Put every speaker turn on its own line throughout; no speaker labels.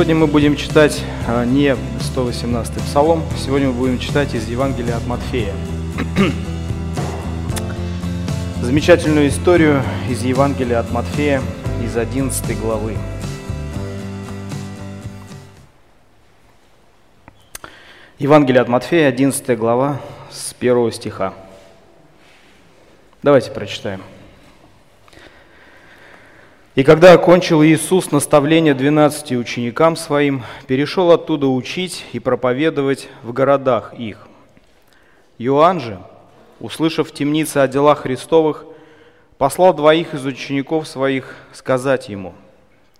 Сегодня мы будем читать а, не 118 псалом, сегодня мы будем читать из Евангелия от Матфея. Замечательную историю из Евангелия от Матфея из 11 главы. Евангелие от Матфея, 11 глава, с 1 стиха. Давайте прочитаем. И когда окончил Иисус наставление двенадцати ученикам своим, перешел оттуда учить и проповедовать в городах их. Иоанн же, услышав в темнице о делах Христовых, послал двоих из учеников своих сказать ему,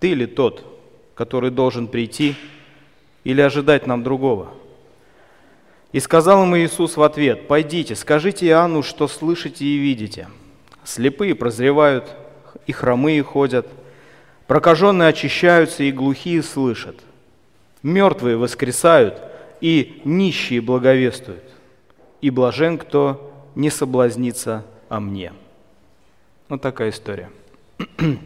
«Ты ли тот, который должен прийти, или ожидать нам другого?» И сказал ему Иисус в ответ, «Пойдите, скажите Иоанну, что слышите и видите. Слепые прозревают, и хромые ходят, прокаженные очищаются, и глухие слышат. Мертвые воскресают, и нищие благовествуют. И блажен, кто не соблазнится о мне. Вот такая история.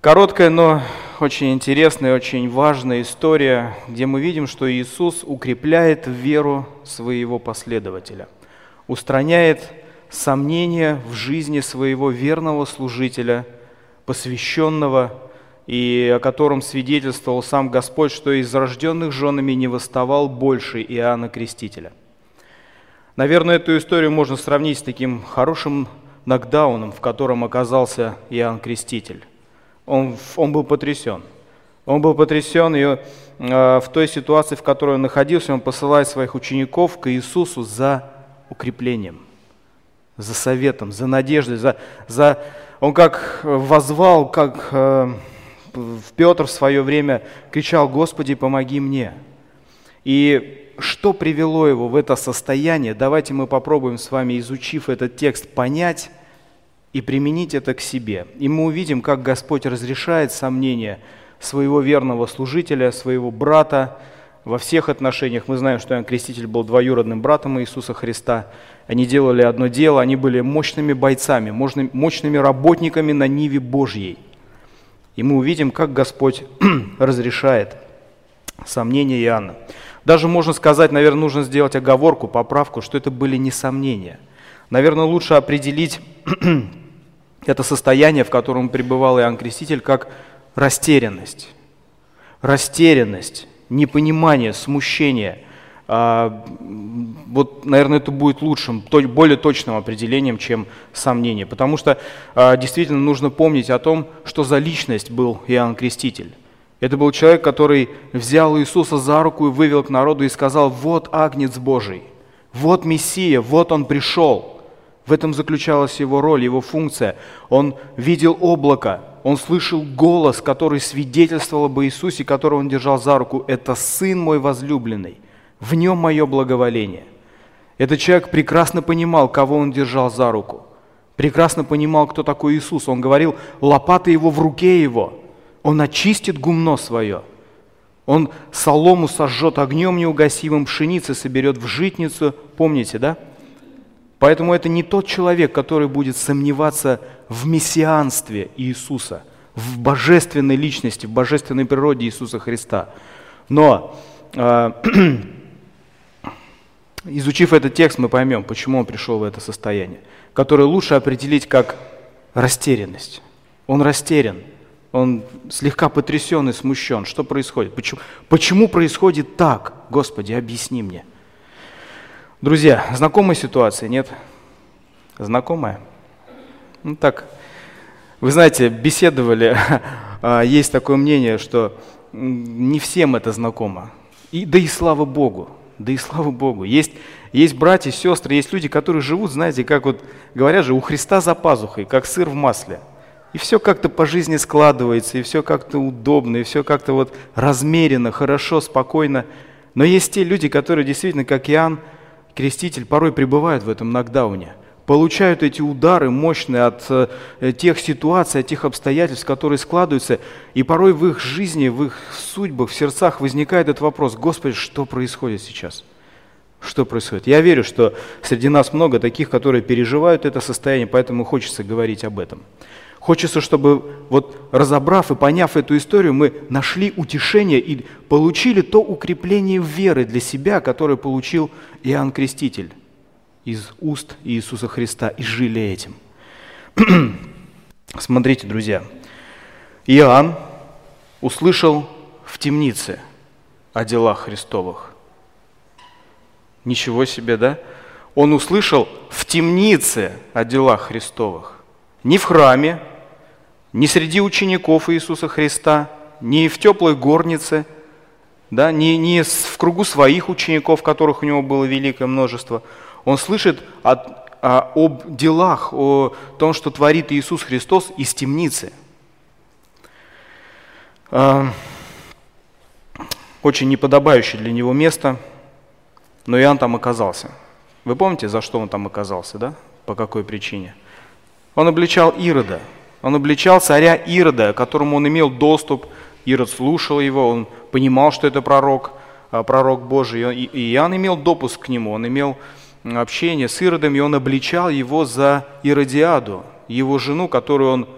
Короткая, но очень интересная, очень важная история, где мы видим, что Иисус укрепляет веру своего последователя, устраняет сомнения в жизни своего верного служителя, посвященного, и о котором свидетельствовал сам Господь, что из рожденных женами не восставал больше Иоанна Крестителя. Наверное, эту историю можно сравнить с таким хорошим нокдауном, в котором оказался Иоанн Креститель. Он, он был потрясен. Он был потрясен, и э, в той ситуации, в которой он находился, он посылает своих учеников к Иисусу за укреплением – за советом, за надеждой, за, за... он как возвал, как э, Петр в свое время кричал, «Господи, помоги мне». И что привело его в это состояние, давайте мы попробуем с вами, изучив этот текст, понять и применить это к себе. И мы увидим, как Господь разрешает сомнения своего верного служителя, своего брата, во всех отношениях. Мы знаем, что Иоанн Креститель был двоюродным братом Иисуса Христа. Они делали одно дело, они были мощными бойцами, мощными работниками на Ниве Божьей. И мы увидим, как Господь разрешает сомнения Иоанна. Даже можно сказать, наверное, нужно сделать оговорку, поправку, что это были не сомнения. Наверное, лучше определить это состояние, в котором пребывал Иоанн Креститель, как растерянность. Растерянность непонимание, смущение. А, вот, наверное, это будет лучшим, более точным определением, чем сомнение. Потому что а, действительно нужно помнить о том, что за личность был Иоанн Креститель. Это был человек, который взял Иисуса за руку и вывел к народу и сказал, вот Агнец Божий, вот Мессия, вот Он пришел. В этом заключалась его роль, его функция. Он видел облако, он слышал голос, который свидетельствовал об Иисусе, которого он держал за руку. Это Сын мой возлюбленный, в нем мое благоволение. Этот человек прекрасно понимал, кого он держал за руку. Прекрасно понимал, кто такой Иисус. Он говорил, лопата его в руке его. Он очистит гумно свое. Он солому сожжет огнем неугасимым, пшеницы соберет в житницу. Помните, да? Поэтому это не тот человек, который будет сомневаться в мессианстве Иисуса, в божественной личности, в божественной природе Иисуса Христа. Но э, изучив этот текст, мы поймем, почему он пришел в это состояние, которое лучше определить как растерянность. Он растерян, он слегка потрясен и смущен. Что происходит? Почему, почему происходит так? Господи, объясни мне. Друзья, знакомая ситуация, нет? Знакомая? Ну так, вы знаете, беседовали, а, есть такое мнение, что не всем это знакомо. И, да и слава Богу, да и слава Богу. Есть, есть братья, сестры, есть люди, которые живут, знаете, как вот говорят же, у Христа за пазухой, как сыр в масле. И все как-то по жизни складывается, и все как-то удобно, и все как-то вот размеренно, хорошо, спокойно. Но есть те люди, которые действительно, как Иоанн, креститель порой пребывают в этом нокдауне, получают эти удары мощные от э, тех ситуаций, от тех обстоятельств, которые складываются, и порой в их жизни, в их судьбах, в сердцах возникает этот вопрос, Господи, что происходит сейчас? Что происходит? Я верю, что среди нас много таких, которые переживают это состояние, поэтому хочется говорить об этом. Хочется, чтобы вот разобрав и поняв эту историю, мы нашли утешение и получили то укрепление веры для себя, которое получил Иоанн Креститель из уст Иисуса Христа и жили этим. Смотрите, друзья, Иоанн услышал в темнице о делах Христовых. Ничего себе, да? Он услышал в темнице о делах Христовых. Не в храме, не среди учеников Иисуса Христа, не в теплой горнице, да, не, не в кругу своих учеников, которых у него было великое множество. Он слышит от, о, об делах, о том, что творит Иисус Христос из темницы. А, очень неподобающее для него место, но Иоанн там оказался. Вы помните, за что он там оказался, да? По какой причине? Он обличал Ирода, он обличал царя Ирода, которому он имел доступ. Ирод слушал его, он понимал, что это пророк, а, пророк Божий. И Иоанн имел допуск к нему, он имел общение с Иродом, и он обличал его за Иродиаду, его жену, которую он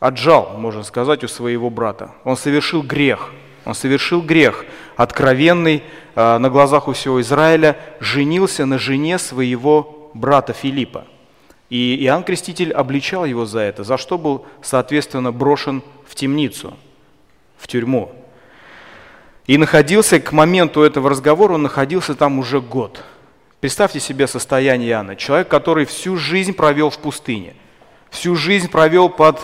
отжал, можно сказать, у своего брата. Он совершил грех. Он совершил грех, откровенный а, на глазах у всего Израиля, женился на жене своего брата Филиппа. И Иоанн Креститель обличал его за это, за что был, соответственно, брошен в темницу, в тюрьму. И находился к моменту этого разговора, он находился там уже год. Представьте себе состояние Иоанна. Человек, который всю жизнь провел в пустыне, всю жизнь провел под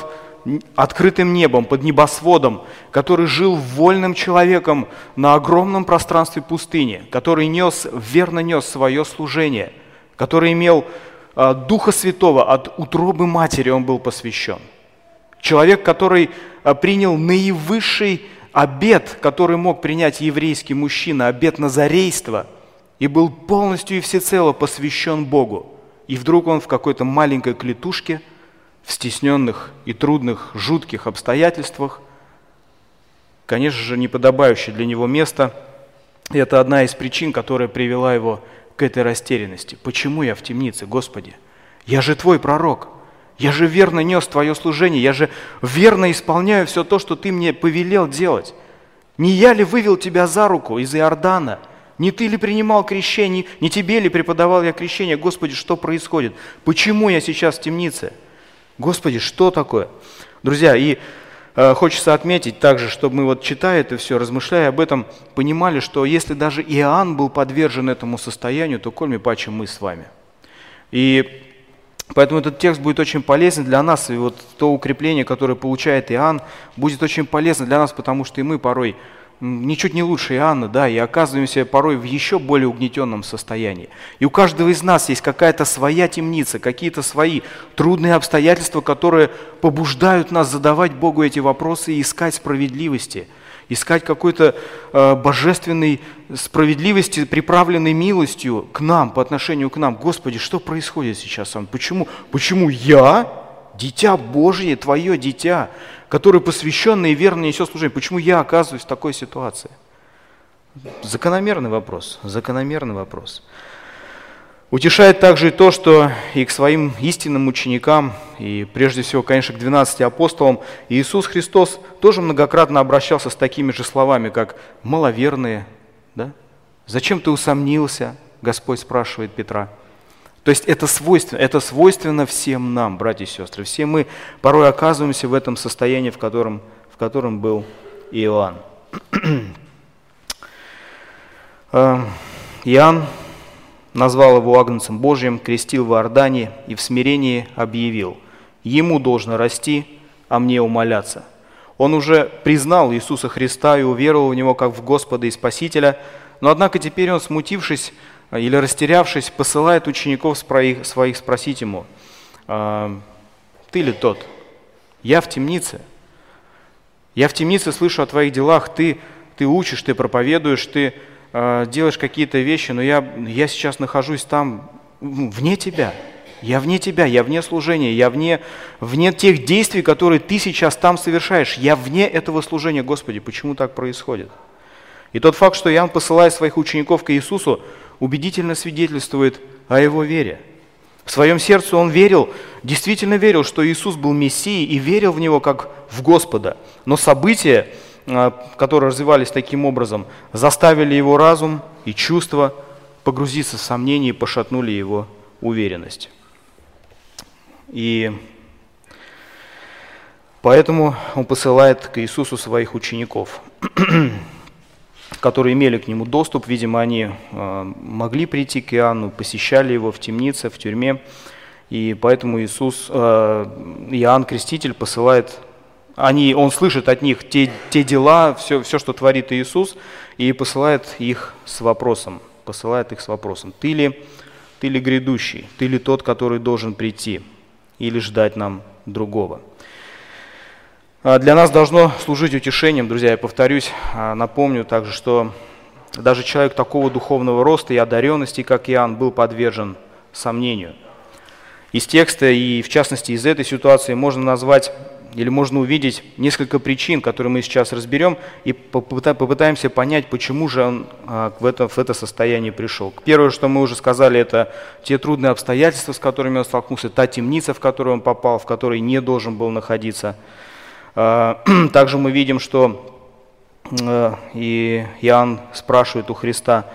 открытым небом, под небосводом, который жил вольным человеком на огромном пространстве пустыни, который нес, верно нес свое служение, который имел Духа Святого, от утробы матери он был посвящен. Человек, который а, принял наивысший обет, который мог принять еврейский мужчина, обет назарейства, и был полностью и всецело посвящен Богу. И вдруг он в какой-то маленькой клетушке, в стесненных и трудных, жутких обстоятельствах, конечно же, неподобающее для него место, и это одна из причин, которая привела его к этой растерянности. Почему я в темнице, Господи? Я же Твой пророк. Я же верно нес Твое служение. Я же верно исполняю все то, что Ты мне повелел делать. Не я ли вывел Тебя за руку из Иордана? Не Ты ли принимал крещение? Не Тебе ли преподавал я крещение? Господи, что происходит? Почему я сейчас в темнице? Господи, что такое? Друзья, и хочется отметить также, чтобы мы вот читая это все, размышляя об этом, понимали, что если даже Иоанн был подвержен этому состоянию, то кольми паче мы с вами. И Поэтому этот текст будет очень полезен для нас, и вот то укрепление, которое получает Иоанн, будет очень полезно для нас, потому что и мы порой ничуть не лучше Иоанна, да, и оказываемся порой в еще более угнетенном состоянии. И у каждого из нас есть какая-то своя темница, какие-то свои трудные обстоятельства, которые побуждают нас задавать Богу эти вопросы и искать справедливости, искать какой-то э, божественной справедливости, приправленной милостью к нам, по отношению к нам. Господи, что происходит сейчас? Почему, почему я, дитя Божье, твое дитя, который посвященный и верно несет служение. Почему я оказываюсь в такой ситуации? Закономерный вопрос, закономерный вопрос. Утешает также и то, что и к своим истинным ученикам, и прежде всего, конечно, к 12 апостолам, Иисус Христос тоже многократно обращался с такими же словами, как «маловерные». Да? «Зачем ты усомнился?» Господь спрашивает Петра. То есть это свойственно, это свойственно всем нам, братья и сестры. Все мы порой оказываемся в этом состоянии, в котором, в котором был Иоанн. Э, Иоанн назвал его Агнцем Божьим, крестил в Иордане и в смирении объявил, «Ему должно расти, а мне умоляться». Он уже признал Иисуса Христа и уверовал в Него как в Господа и Спасителя, но однако теперь он, смутившись, или растерявшись, посылает учеников своих спросить ему, «А, ты ли тот? Я в темнице. Я в темнице слышу о твоих делах, ты, ты учишь, ты проповедуешь, ты э, делаешь какие-то вещи, но я, я сейчас нахожусь там вне тебя. Я вне тебя, я вне служения, я вне, вне тех действий, которые ты сейчас там совершаешь. Я вне этого служения, Господи, почему так происходит? И тот факт, что Иоанн посылает своих учеников к Иисусу, убедительно свидетельствует о его вере. В своем сердце он верил, действительно верил, что Иисус был Мессией и верил в Него как в Господа. Но события, а, которые развивались таким образом, заставили его разум и чувства погрузиться в сомнения и пошатнули его уверенность. И поэтому он посылает к Иисусу своих учеников, которые имели к нему доступ. Видимо, они э, могли прийти к Иоанну, посещали его в темнице, в тюрьме. И поэтому Иисус, э, Иоанн Креститель посылает, они, он слышит от них те, те дела, все, все, что творит Иисус, и посылает их с вопросом, посылает их с вопросом, ты ли, ты ли грядущий, ты ли тот, который должен прийти, или ждать нам другого. А для нас должно служить утешением, друзья, я повторюсь, а, напомню также, что даже человек такого духовного роста и одаренности, как Иоанн, был подвержен сомнению. Из текста и, в частности, из этой ситуации можно назвать или можно увидеть несколько причин, которые мы сейчас разберем, и попытаемся понять, почему же он а, в это, в это состояние пришел. Первое, что мы уже сказали, это те трудные обстоятельства, с которыми он столкнулся, та темница, в которую он попал, в которой не должен был находиться. А, также мы видим, что э, и Иоанн спрашивает у Христа,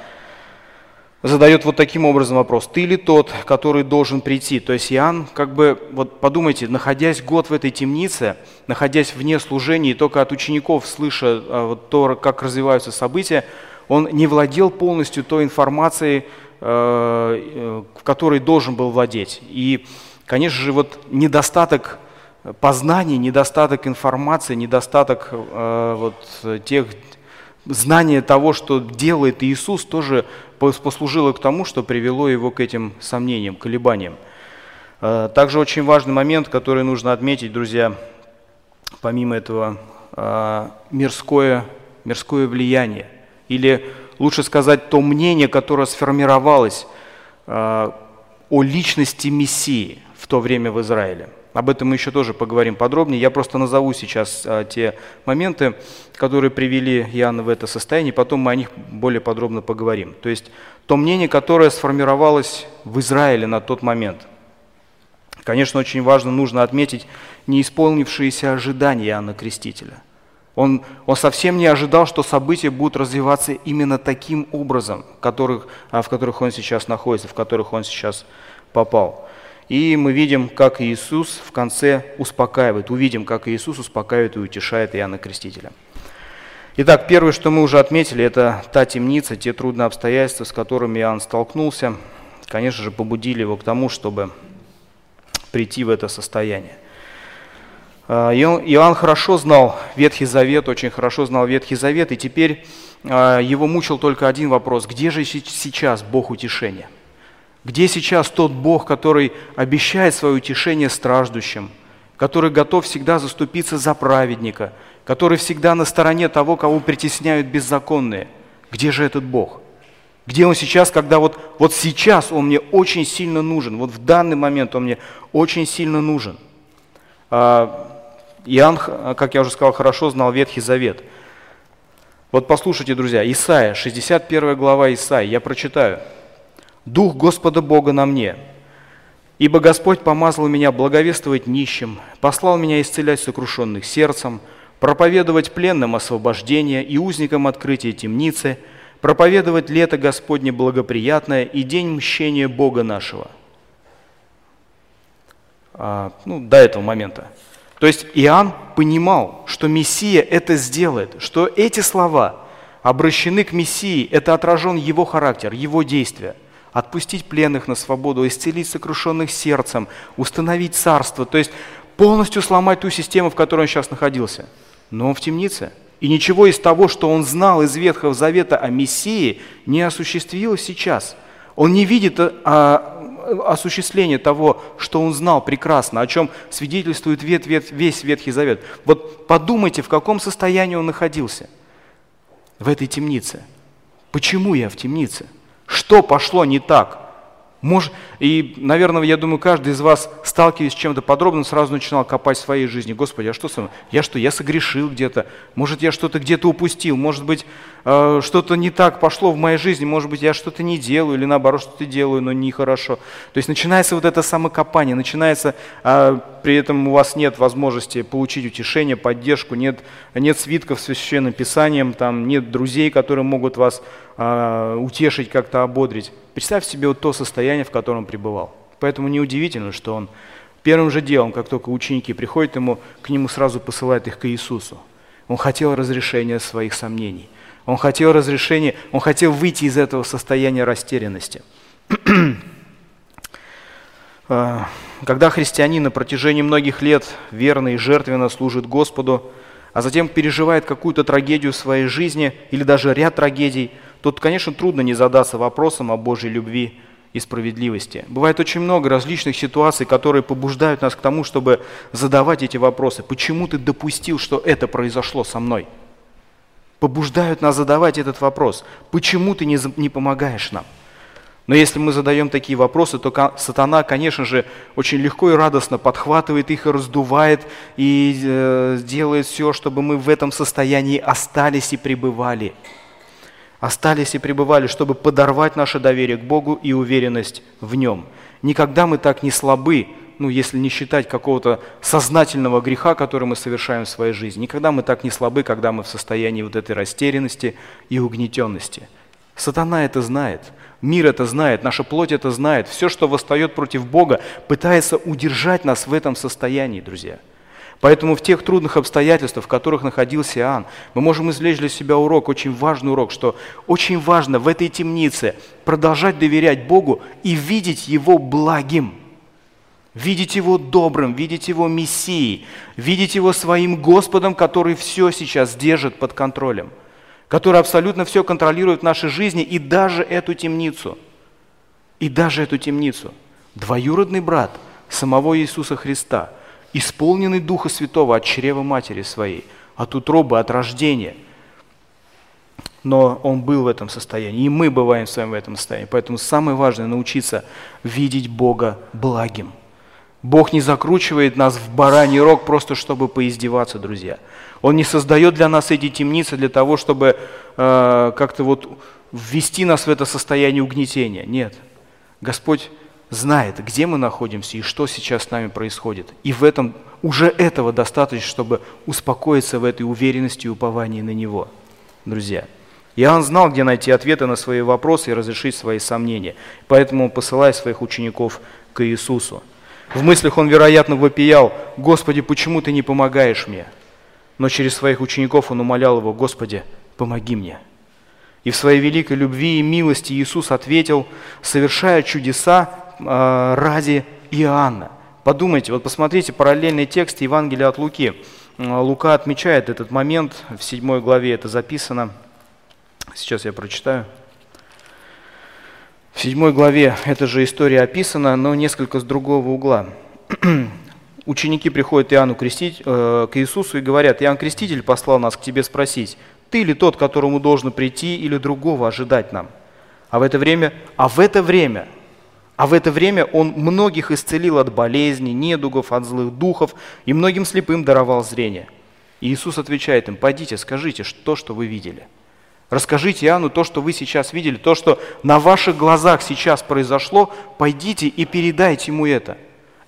задает вот таким образом вопрос, ты ли тот, который должен прийти? То есть Иоанн, как бы, вот подумайте, находясь год в этой темнице, находясь вне служения, и только от учеников слыша а, вот то, как развиваются события, он не владел полностью той информацией, э, э, в которой должен был владеть. И, конечно же, вот недостаток познаний, недостаток информации, недостаток э, вот, тех знания того, что делает Иисус, тоже послужило к тому, что привело его к этим сомнениям, колебаниям. Э, также очень важный момент, который нужно отметить, друзья, помимо этого, э, мирское, мирское влияние, или лучше сказать, то мнение, которое сформировалось э, о личности Мессии в то время в Израиле – об этом мы еще тоже поговорим подробнее. Я просто назову сейчас а, те моменты, которые привели Иоанна в это состояние, потом мы о них более подробно поговорим. То есть то мнение, которое сформировалось в Израиле на тот момент. Конечно, очень важно, нужно отметить неисполнившиеся ожидания Иоанна Крестителя. Он, он совсем не ожидал, что события будут развиваться именно таким образом, которых, а, в которых он сейчас находится, в которых он сейчас попал. И мы видим, как Иисус в конце успокаивает, увидим, как Иисус успокаивает и утешает Иоанна Крестителя. Итак, первое, что мы уже отметили, это та темница, те трудные обстоятельства, с которыми Иоанн столкнулся, конечно же, побудили его к тому, чтобы прийти в это состояние. А, Иоанн хорошо знал Ветхий Завет, очень хорошо знал Ветхий Завет, и теперь а, его мучил только один вопрос. Где же сейчас Бог утешения? Где сейчас тот Бог, который обещает свое утешение страждущим, который готов всегда заступиться за праведника, который всегда на стороне того, кого притесняют беззаконные? Где же этот Бог? Где он сейчас, когда вот, вот сейчас он мне очень сильно нужен, вот в данный момент он мне очень сильно нужен? А, Иоанн, как я уже сказал, хорошо знал Ветхий Завет. Вот послушайте, друзья, Исаия, 61 глава Исаия, я прочитаю. Дух Господа Бога на мне, ибо Господь помазал меня благовествовать нищим, послал меня исцелять сокрушенных сердцем, проповедовать пленным освобождение и узникам открытие темницы, проповедовать лето Господне благоприятное и день мщения Бога нашего. А, ну, до этого момента. То есть Иоанн понимал, что Мессия это сделает, что эти слова обращены к Мессии, это отражен его характер, его действия отпустить пленных на свободу, исцелить сокрушенных сердцем, установить царство, то есть полностью сломать ту систему, в которой он сейчас находился. Но он в темнице. И ничего из того, что он знал из Ветхого Завета о Мессии, не осуществилось сейчас. Он не видит а, а, осуществления того, что он знал прекрасно, о чем свидетельствует весь Ветхий Завет. Вот подумайте, в каком состоянии он находился в этой темнице. Почему я в темнице? Что пошло не так? Может, и, наверное, я думаю, каждый из вас, сталкиваясь с чем-то подробным, сразу начинал копать в своей жизни. Господи, а что со мной? Я что, я согрешил где-то? Может, я что-то где-то упустил? Может быть, э, что-то не так пошло в моей жизни? Может быть, я что-то не делаю или наоборот что-то делаю, но нехорошо? То есть начинается вот это самокопание, начинается, э, при этом у вас нет возможности получить утешение, поддержку, нет, нет свитков с священным писанием, там, нет друзей, которые могут вас э, утешить, как-то ободрить. Представь себе вот то состояние, в котором он пребывал. Поэтому неудивительно, что он первым же делом, как только ученики приходят ему, к нему сразу посылает их к Иисусу. Он хотел разрешения своих сомнений. Он хотел разрешения, он хотел выйти из этого состояния растерянности. А, когда христианин на протяжении многих лет верно и жертвенно служит Господу, а затем переживает какую-то трагедию в своей жизни или даже ряд трагедий, Тут, конечно, трудно не задаться вопросом о Божьей любви и справедливости. Бывает очень много различных ситуаций, которые побуждают нас к тому, чтобы задавать эти вопросы. Почему ты допустил, что это произошло со мной? Побуждают нас задавать этот вопрос. Почему ты не, не помогаешь нам? Но если мы задаем такие вопросы, то сатана, конечно же, очень легко и радостно подхватывает их и раздувает, и э, делает все, чтобы мы в этом состоянии остались и пребывали остались и пребывали, чтобы подорвать наше доверие к Богу и уверенность в Нем. Никогда мы так не слабы, ну, если не считать какого-то сознательного греха, который мы совершаем в своей жизни. Никогда мы так не слабы, когда мы в состоянии вот этой растерянности и угнетенности. Сатана это знает, мир это знает, наша плоть это знает. Все, что восстает против Бога, пытается удержать нас в этом состоянии, друзья – Поэтому в тех трудных обстоятельствах, в которых находился Иоанн, мы можем извлечь для себя урок, очень важный урок, что очень важно в этой темнице продолжать доверять Богу и видеть Его благим, видеть Его добрым, видеть Его Мессией, видеть Его своим Господом, который все сейчас держит под контролем, который абсолютно все контролирует в нашей жизни и даже эту темницу. И даже эту темницу. Двоюродный брат самого Иисуса Христа – исполненный Духа Святого от чрева матери своей, от утробы, от рождения. Но он был в этом состоянии, и мы бываем с вами в этом состоянии. Поэтому самое важное – научиться видеть Бога благим. Бог не закручивает нас в бараний рог просто, чтобы поиздеваться, друзья. Он не создает для нас эти темницы для того, чтобы э, как-то вот ввести нас в это состояние угнетения. Нет. Господь знает, где мы находимся и что сейчас с нами происходит. И в этом уже этого достаточно, чтобы успокоиться в этой уверенности и уповании на Него. Друзья, Иоанн знал, где найти ответы на свои вопросы и разрешить свои сомнения. Поэтому он посылает своих учеников к Иисусу. В мыслях он, вероятно, вопиял, «Господи, почему ты не помогаешь мне?» Но через своих учеников он умолял его, «Господи, помоги мне». И в своей великой любви и милости Иисус ответил, совершая чудеса ради Иоанна. Подумайте, вот посмотрите параллельный текст Евангелия от Луки. Лука отмечает этот момент, в седьмой главе это записано. Сейчас я прочитаю. В седьмой главе эта же история описана, но несколько с другого угла. Ученики приходят Иоанну крестить, э, к Иисусу и говорят, Иоанн Креститель послал нас к тебе спросить, ты ли тот, которому должно прийти, или другого ожидать нам? А в это время, а в это время а в это время он многих исцелил от болезней, недугов, от злых духов и многим слепым даровал зрение. И Иисус отвечает им, пойдите, скажите то, что вы видели. Расскажите Иоанну то, что вы сейчас видели, то, что на ваших глазах сейчас произошло, пойдите и передайте ему это.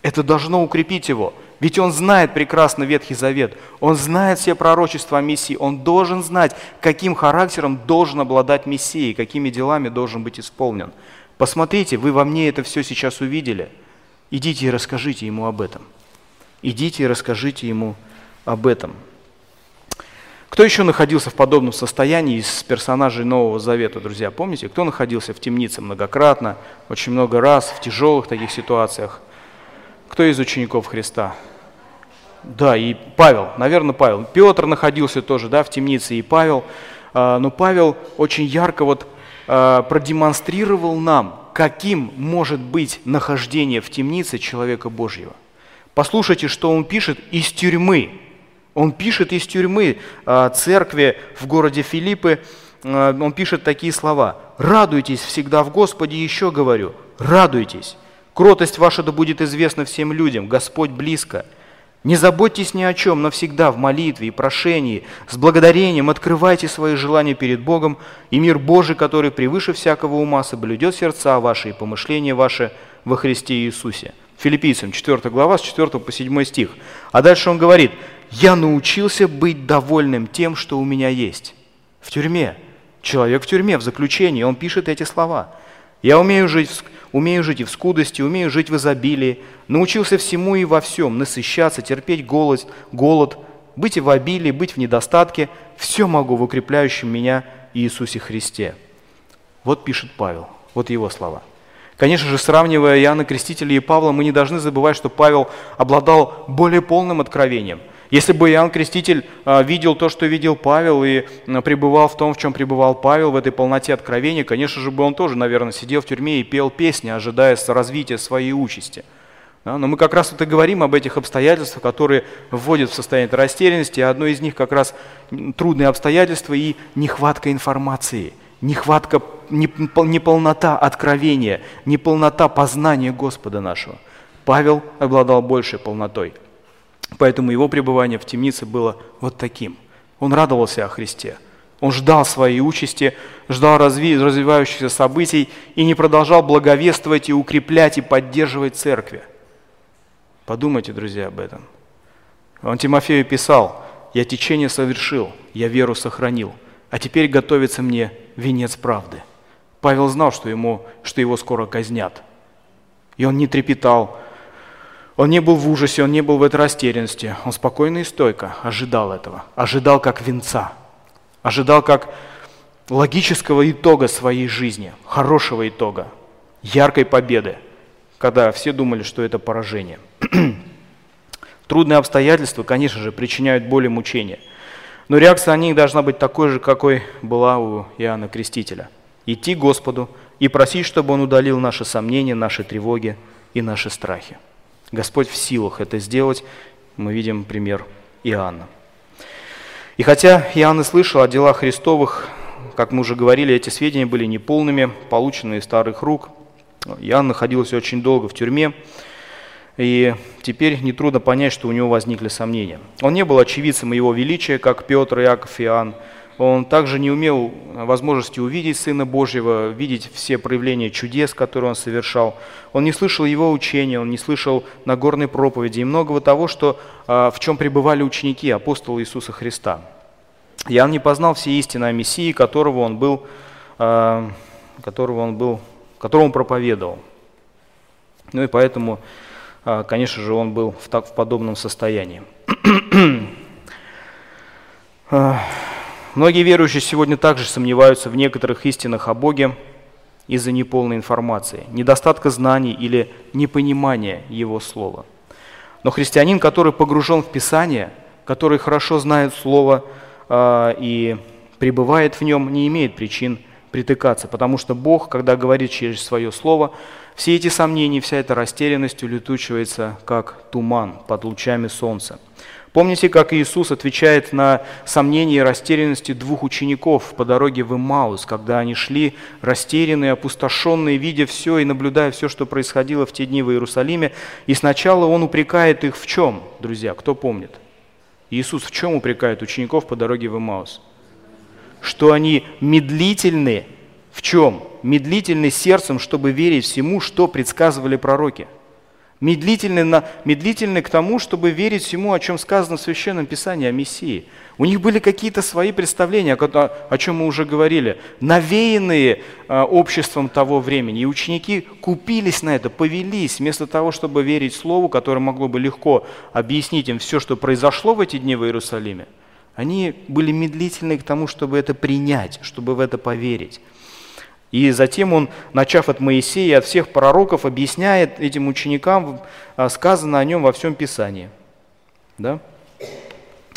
Это должно укрепить его. Ведь он знает прекрасно Ветхий Завет, он знает все пророчества о Мессии, он должен знать, каким характером должен обладать Мессией, какими делами должен быть исполнен. Посмотрите, вы во мне это все сейчас увидели. Идите и расскажите ему об этом. Идите и расскажите ему об этом. Кто еще находился в подобном состоянии из персонажей Нового Завета, друзья? Помните, кто находился в темнице многократно, очень много раз, в тяжелых таких ситуациях? Кто из учеников Христа? Да, и Павел, наверное, Павел. Петр находился тоже, да, в темнице, и Павел. А, но Павел очень ярко вот продемонстрировал нам, каким может быть нахождение в темнице человека Божьего. Послушайте, что он пишет из тюрьмы. Он пишет из тюрьмы э, церкви в городе Филиппы, э, он пишет такие слова. «Радуйтесь всегда в Господе, еще говорю, радуйтесь. Кротость ваша да будет известна всем людям, Господь близко. Не заботьтесь ни о чем, но всегда в молитве и прошении, с благодарением открывайте свои желания перед Богом, и мир Божий, который превыше всякого ума, соблюдет сердца ваши и помышления ваши во Христе Иисусе. Филиппийцам 4 глава с 4 по 7 стих. А дальше он говорит, «Я научился быть довольным тем, что у меня есть». В тюрьме. Человек в тюрьме, в заключении, он пишет эти слова. «Я умею жить, умею жить и в скудости, умею жить в изобилии, научился всему и во всем, насыщаться, терпеть голод, голод, быть и в обилии, быть в недостатке, все могу в укрепляющем меня Иисусе Христе». Вот пишет Павел, вот его слова – Конечно же, сравнивая Иоанна Крестителя и Павла, мы не должны забывать, что Павел обладал более полным откровением. Если бы Иоанн Креститель а, видел то, что видел Павел, и пребывал в том, в чем пребывал Павел, в этой полноте откровения, конечно же, бы он тоже, наверное, сидел в тюрьме и пел песни, ожидая развития своей участи. Но мы как раз вот и говорим об этих обстоятельствах, которые вводят в состояние растерянности, а одно из них как раз трудные обстоятельства и нехватка информации – нехватка, неполнота откровения, неполнота познания Господа нашего. Павел обладал большей полнотой. Поэтому его пребывание в темнице было вот таким. Он радовался о Христе. Он ждал своей участи, ждал разви, развивающихся событий и не продолжал благовествовать и укреплять и поддерживать церкви. Подумайте, друзья, об этом. Он Тимофею писал, «Я течение совершил, я веру сохранил, а теперь готовится мне венец правды. Павел знал, что, ему, что его скоро казнят. И он не трепетал, он не был в ужасе, он не был в этой растерянности. Он спокойно и стойко ожидал этого. Ожидал как венца. Ожидал как логического итога своей жизни, хорошего итога, яркой победы, когда все думали, что это поражение. Трудные обстоятельства, конечно же, причиняют боль и мучения – но реакция на них должна быть такой же, какой была у Иоанна Крестителя. Идти к Господу и просить, чтобы Он удалил наши сомнения, наши тревоги и наши страхи. Господь в силах это сделать. Мы видим пример Иоанна. И хотя Иоанн и слышал о делах Христовых, как мы уже говорили, эти сведения были неполными, полученные из старых рук. Иоанн находился очень долго в тюрьме, и теперь нетрудно понять, что у него возникли сомнения. Он не был очевидцем его величия, как Петр, Иаков Иоанн. Он также не умел возможности увидеть Сына Божьего, видеть все проявления чудес, которые Он совершал. Он не слышал Его учения, он не слышал Нагорной проповеди и многого того, что, а, в чем пребывали ученики, апостолы Иисуса Христа. Иоанн не познал все истины о Мессии, которого он был, а, которого он был, которого он проповедовал. Ну и поэтому а, конечно же, он был в, так, в подобном состоянии. Многие верующие сегодня также сомневаются в некоторых истинах о Боге из-за неполной информации, недостатка знаний или непонимания Его Слова. Но христианин, который погружен в Писание, который хорошо знает Слово э, и пребывает в нем, не имеет причин притыкаться, потому что Бог, когда говорит через свое Слово, все эти сомнения, вся эта растерянность улетучивается, как туман под лучами солнца. Помните, как Иисус отвечает на сомнения и растерянности двух учеников по дороге в Имаус, когда они шли растерянные, опустошенные, видя все и наблюдая все, что происходило в те дни в Иерусалиме. И сначала Он упрекает их в чем, друзья, кто помнит? Иисус в чем упрекает учеников по дороге в Имаус? Что они медлительны в чем? Медлительны сердцем, чтобы верить всему, что предсказывали пророки. Медлительны, на, медлительны к тому, чтобы верить всему, о чем сказано в Священном Писании о Мессии. У них были какие-то свои представления, о, о чем мы уже говорили, навеянные э, обществом того времени. И ученики купились на это, повелись, вместо того, чтобы верить Слову, которое могло бы легко объяснить им все, что произошло в эти дни в Иерусалиме. Они были медлительны к тому, чтобы это принять, чтобы в это поверить. И затем он, начав от Моисея и от всех пророков, объясняет этим ученикам а, сказано о нем во всем Писании. Да?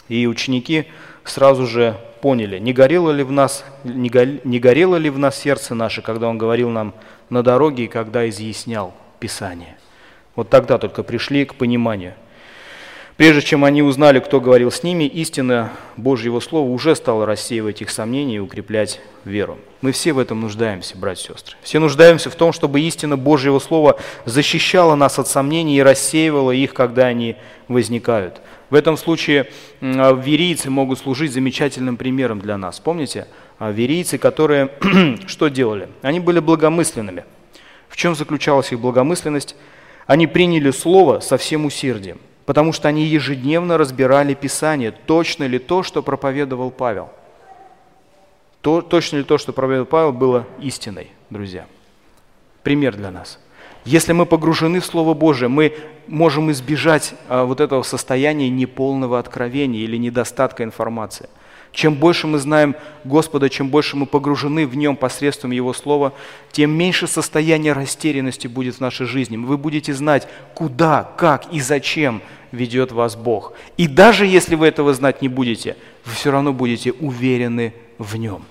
И ученики сразу же поняли, не горело ли в нас, не, не горело ли в нас сердце наше, когда он говорил нам на дороге и когда изъяснял Писание. Вот тогда только пришли к пониманию. Прежде чем они узнали, кто говорил с ними, истина Божьего Слова уже стала рассеивать их сомнения и укреплять веру. Мы все в этом нуждаемся, братья и сестры. Все нуждаемся в том, чтобы истина Божьего Слова защищала нас от сомнений и рассеивала их, когда они возникают. В этом случае верийцы могут служить замечательным примером для нас. Помните, верийцы, которые что делали? Они были благомысленными. В чем заключалась их благомысленность? Они приняли Слово со всем усердием потому что они ежедневно разбирали Писание, точно ли то, что проповедовал Павел. То, точно ли то, что проповедовал Павел, было истиной, друзья. Пример для нас. Если мы погружены в Слово Божие, мы можем избежать а, вот этого состояния неполного откровения или недостатка информации. Чем больше мы знаем Господа, чем больше мы погружены в Нем посредством Его Слова, тем меньше состояние растерянности будет в нашей жизни. Вы будете знать, куда, как и зачем ведет вас Бог. И даже если вы этого знать не будете, вы все равно будете уверены в Нем.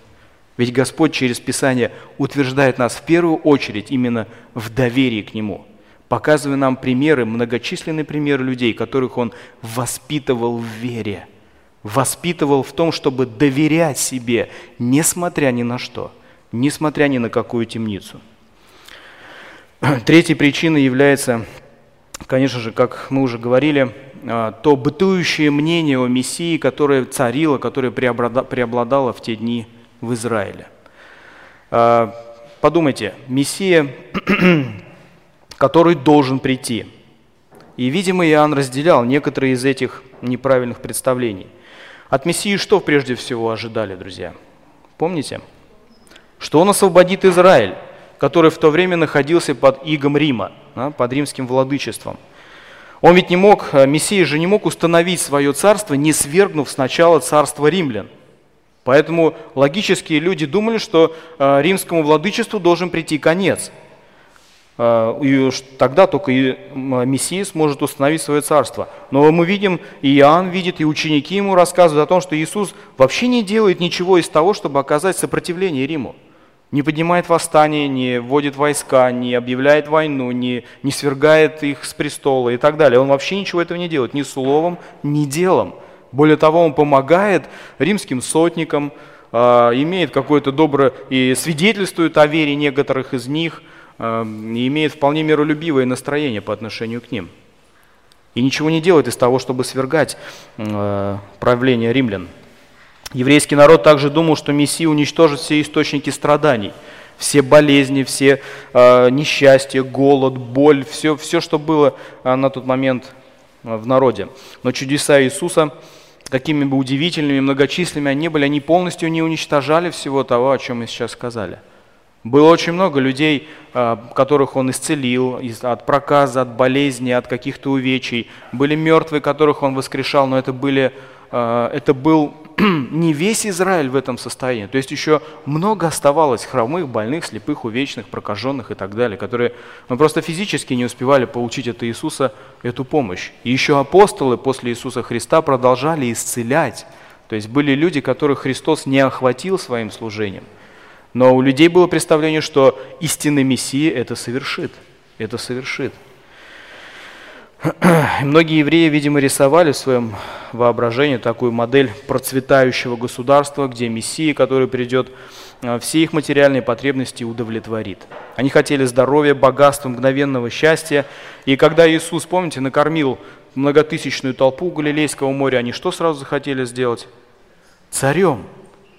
Ведь Господь через Писание утверждает нас в первую очередь именно в доверии к Нему, показывая нам примеры, многочисленные примеры людей, которых Он воспитывал в вере, воспитывал в том, чтобы доверять себе, несмотря ни на что, несмотря ни на какую темницу. Третьей причиной является конечно же, как мы уже говорили, а, то бытующее мнение о Мессии, которое царило, которое преобладало в те дни в Израиле. А, подумайте, Мессия, который должен прийти. И, видимо, Иоанн разделял некоторые из этих неправильных представлений. От Мессии что прежде всего ожидали, друзья? Помните? Что он освободит Израиль который в то время находился под игом Рима, под римским владычеством. Он ведь не мог, э, Мессия же не мог установить свое царство, не свергнув сначала царство римлян. Поэтому логические люди думали, что э, римскому владычеству должен прийти конец. Э, и тогда только Мессия сможет установить свое царство. Но мы видим, и Иоанн видит, и ученики ему рассказывают о том, что Иисус вообще не делает ничего из того, чтобы оказать сопротивление Риму не поднимает восстание, не вводит войска, не объявляет войну, не, не свергает их с престола и так далее. Он вообще ничего этого не делает, ни словом, ни делом. Более того, он помогает римским сотникам, э, имеет какое-то доброе и свидетельствует о вере некоторых из них, э, и имеет вполне миролюбивое настроение по отношению к ним. И ничего не делает из того, чтобы свергать э, правление римлян. Еврейский народ также думал, что Мессия уничтожит все источники страданий, все болезни, все э, несчастья, голод, боль, все, все, что было э, на тот момент э, в народе. Но чудеса Иисуса, какими бы удивительными, многочисленными они были, они полностью не уничтожали всего того, о чем мы сейчас сказали. Было очень много людей, которых он исцелил от проказа, от болезни, от каких-то увечий. Были мертвые, которых он воскрешал, но это, были, это был не весь Израиль в этом состоянии. То есть еще много оставалось хромых, больных, слепых, увечных, прокаженных и так далее, которые мы просто физически не успевали получить от Иисуса эту помощь. И еще апостолы после Иисуса Христа продолжали исцелять. То есть были люди, которых Христос не охватил своим служением. Но у людей было представление, что истинный Мессия это совершит. Это совершит. Многие евреи, видимо, рисовали в своем воображении такую модель процветающего государства, где Мессия, который придет, э, все их материальные потребности удовлетворит. Они хотели здоровья, богатства, мгновенного счастья. И когда Иисус, помните, накормил многотысячную толпу Галилейского моря, они что сразу захотели сделать? Царем.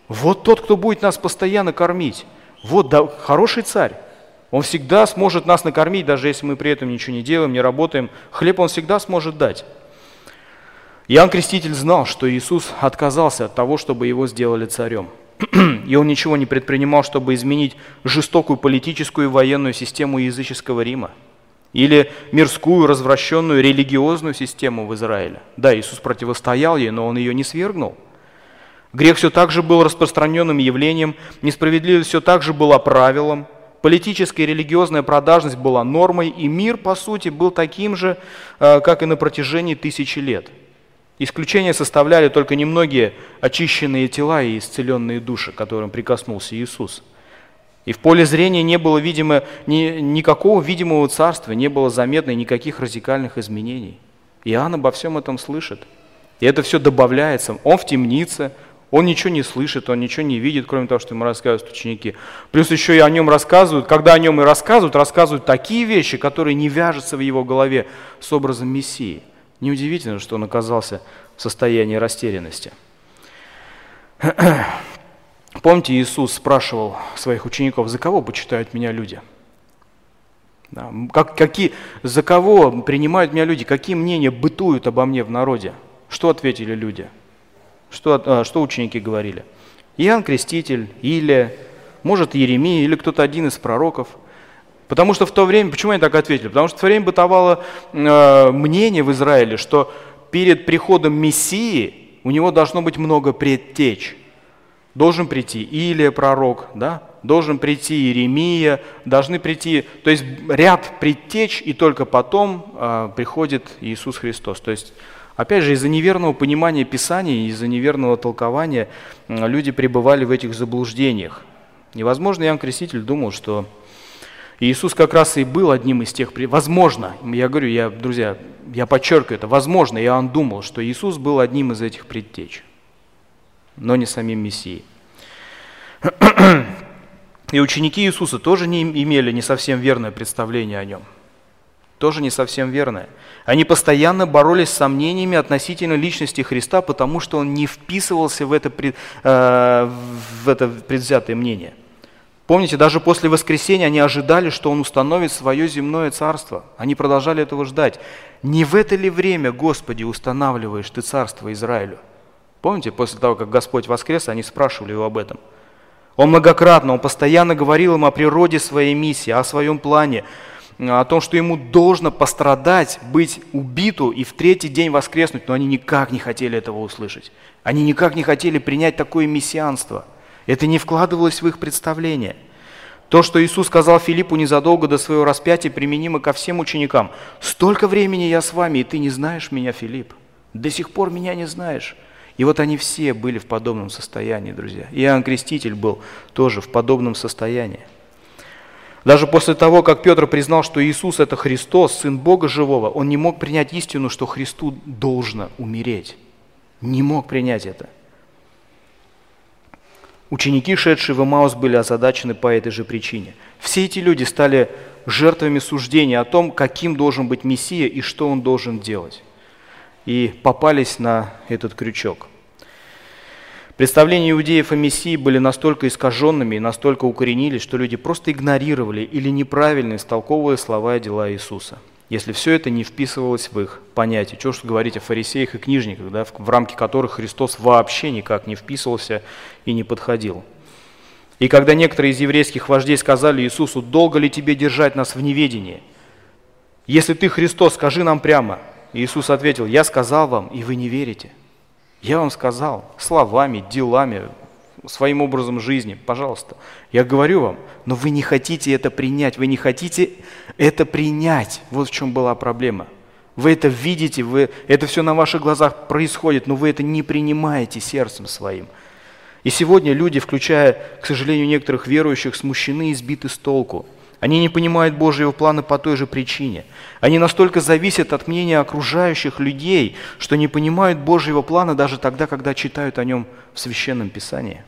Вот тот, кто будет нас постоянно кормить. Вот да, хороший царь. Он всегда сможет нас накормить, даже если мы при этом ничего не делаем, не работаем. Хлеб Он всегда сможет дать. Иоанн Креститель знал, что Иисус отказался от того, чтобы его сделали царем. И он ничего не предпринимал, чтобы изменить жестокую политическую и военную систему языческого Рима. Или мирскую, развращенную, религиозную систему в Израиле. Да, Иисус противостоял ей, но он ее не свергнул. Грех все так же был распространенным явлением, несправедливость все так же была правилом, Политическая и религиозная продажность была нормой, и мир, по сути, был таким же, э, как и на протяжении тысячи лет. Исключение составляли только немногие очищенные тела и исцеленные души, которым прикоснулся Иисус. И в поле зрения не было, видимо, ни, никакого видимого царства, не было заметно никаких радикальных изменений. Иоанн обо всем этом слышит. И это все добавляется. Он в темнице, он ничего не слышит, он ничего не видит, кроме того, что ему рассказывают ученики. Плюс еще и о нем рассказывают, когда о нем и рассказывают, рассказывают такие вещи, которые не вяжутся в его голове с образом Мессии. Неудивительно, что он оказался в состоянии растерянности. Помните, Иисус спрашивал своих учеников, за кого почитают меня люди? Да, как, какие, за кого принимают меня люди? Какие мнения бытуют обо мне в народе? Что ответили люди? Что, а, что ученики говорили? Иоанн Креститель, или, может, Еремия, или кто-то один из пророков. Потому что в то время, почему они так ответили? Потому что в то время бытовало э, мнение в Израиле, что перед приходом Мессии у него должно быть много предтеч. Должен прийти Илия, пророк, да? должен прийти Иеремия, должны прийти, то есть ряд предтеч, и только потом э, приходит Иисус Христос. То есть Опять же, из-за неверного понимания Писания, из-за неверного толкования люди пребывали в этих заблуждениях. Невозможно, Иоанн Креститель думал, что Иисус как раз и был одним из тех, возможно, я говорю, я, друзья, я подчеркиваю это, возможно, Иоанн думал, что Иисус был одним из этих предтеч, но не самим Мессией. И ученики Иисуса тоже не имели не совсем верное представление о нем – тоже не совсем верное. Они постоянно боролись с сомнениями относительно личности Христа, потому что он не вписывался в это, э, в это предвзятое мнение. Помните, даже после воскресения они ожидали, что он установит свое земное царство. Они продолжали этого ждать. Не в это ли время, Господи, устанавливаешь ты царство Израилю? Помните, после того, как Господь воскрес, они спрашивали его об этом. Он многократно, он постоянно говорил им о природе своей миссии, о своем плане, о том, что ему должно пострадать, быть убиту и в третий день воскреснуть, но они никак не хотели этого услышать. Они никак не хотели принять такое мессианство. Это не вкладывалось в их представление. То, что Иисус сказал Филиппу незадолго до своего распятия, применимо ко всем ученикам. «Столько времени я с вами, и ты не знаешь меня, Филипп. До сих пор меня не знаешь». И вот они все были в подобном состоянии, друзья. Иоанн Креститель был тоже в подобном состоянии. Даже после того, как Петр признал, что Иисус – это Христос, Сын Бога Живого, он не мог принять истину, что Христу должно умереть. Не мог принять это. Ученики, шедшие в Имаус, были озадачены по этой же причине. Все эти люди стали жертвами суждения о том, каким должен быть Мессия и что он должен делать. И попались на этот крючок – Представления иудеев о Мессии были настолько искаженными и настолько укоренились, что люди просто игнорировали или неправильно истолковывая слова и дела Иисуса. Если все это не вписывалось в их понятие, что ж говорить о фарисеях и книжниках, да, в рамки которых Христос вообще никак не вписывался и не подходил. И когда некоторые из еврейских вождей сказали Иисусу, долго ли тебе держать нас в неведении? Если ты Христос, скажи нам прямо. Иисус ответил, я сказал вам, и вы не верите. Я вам сказал словами, делами, своим образом жизни, пожалуйста. Я говорю вам, но вы не хотите это принять, вы не хотите это принять. Вот в чем была проблема. Вы это видите, вы, это все на ваших глазах происходит, но вы это не принимаете сердцем своим. И сегодня люди, включая, к сожалению, некоторых верующих, смущены и сбиты с толку – они не понимают Божьего плана по той же причине. Они настолько зависят от мнения окружающих людей, что не понимают Божьего плана даже тогда, когда читают о нем в Священном Писании.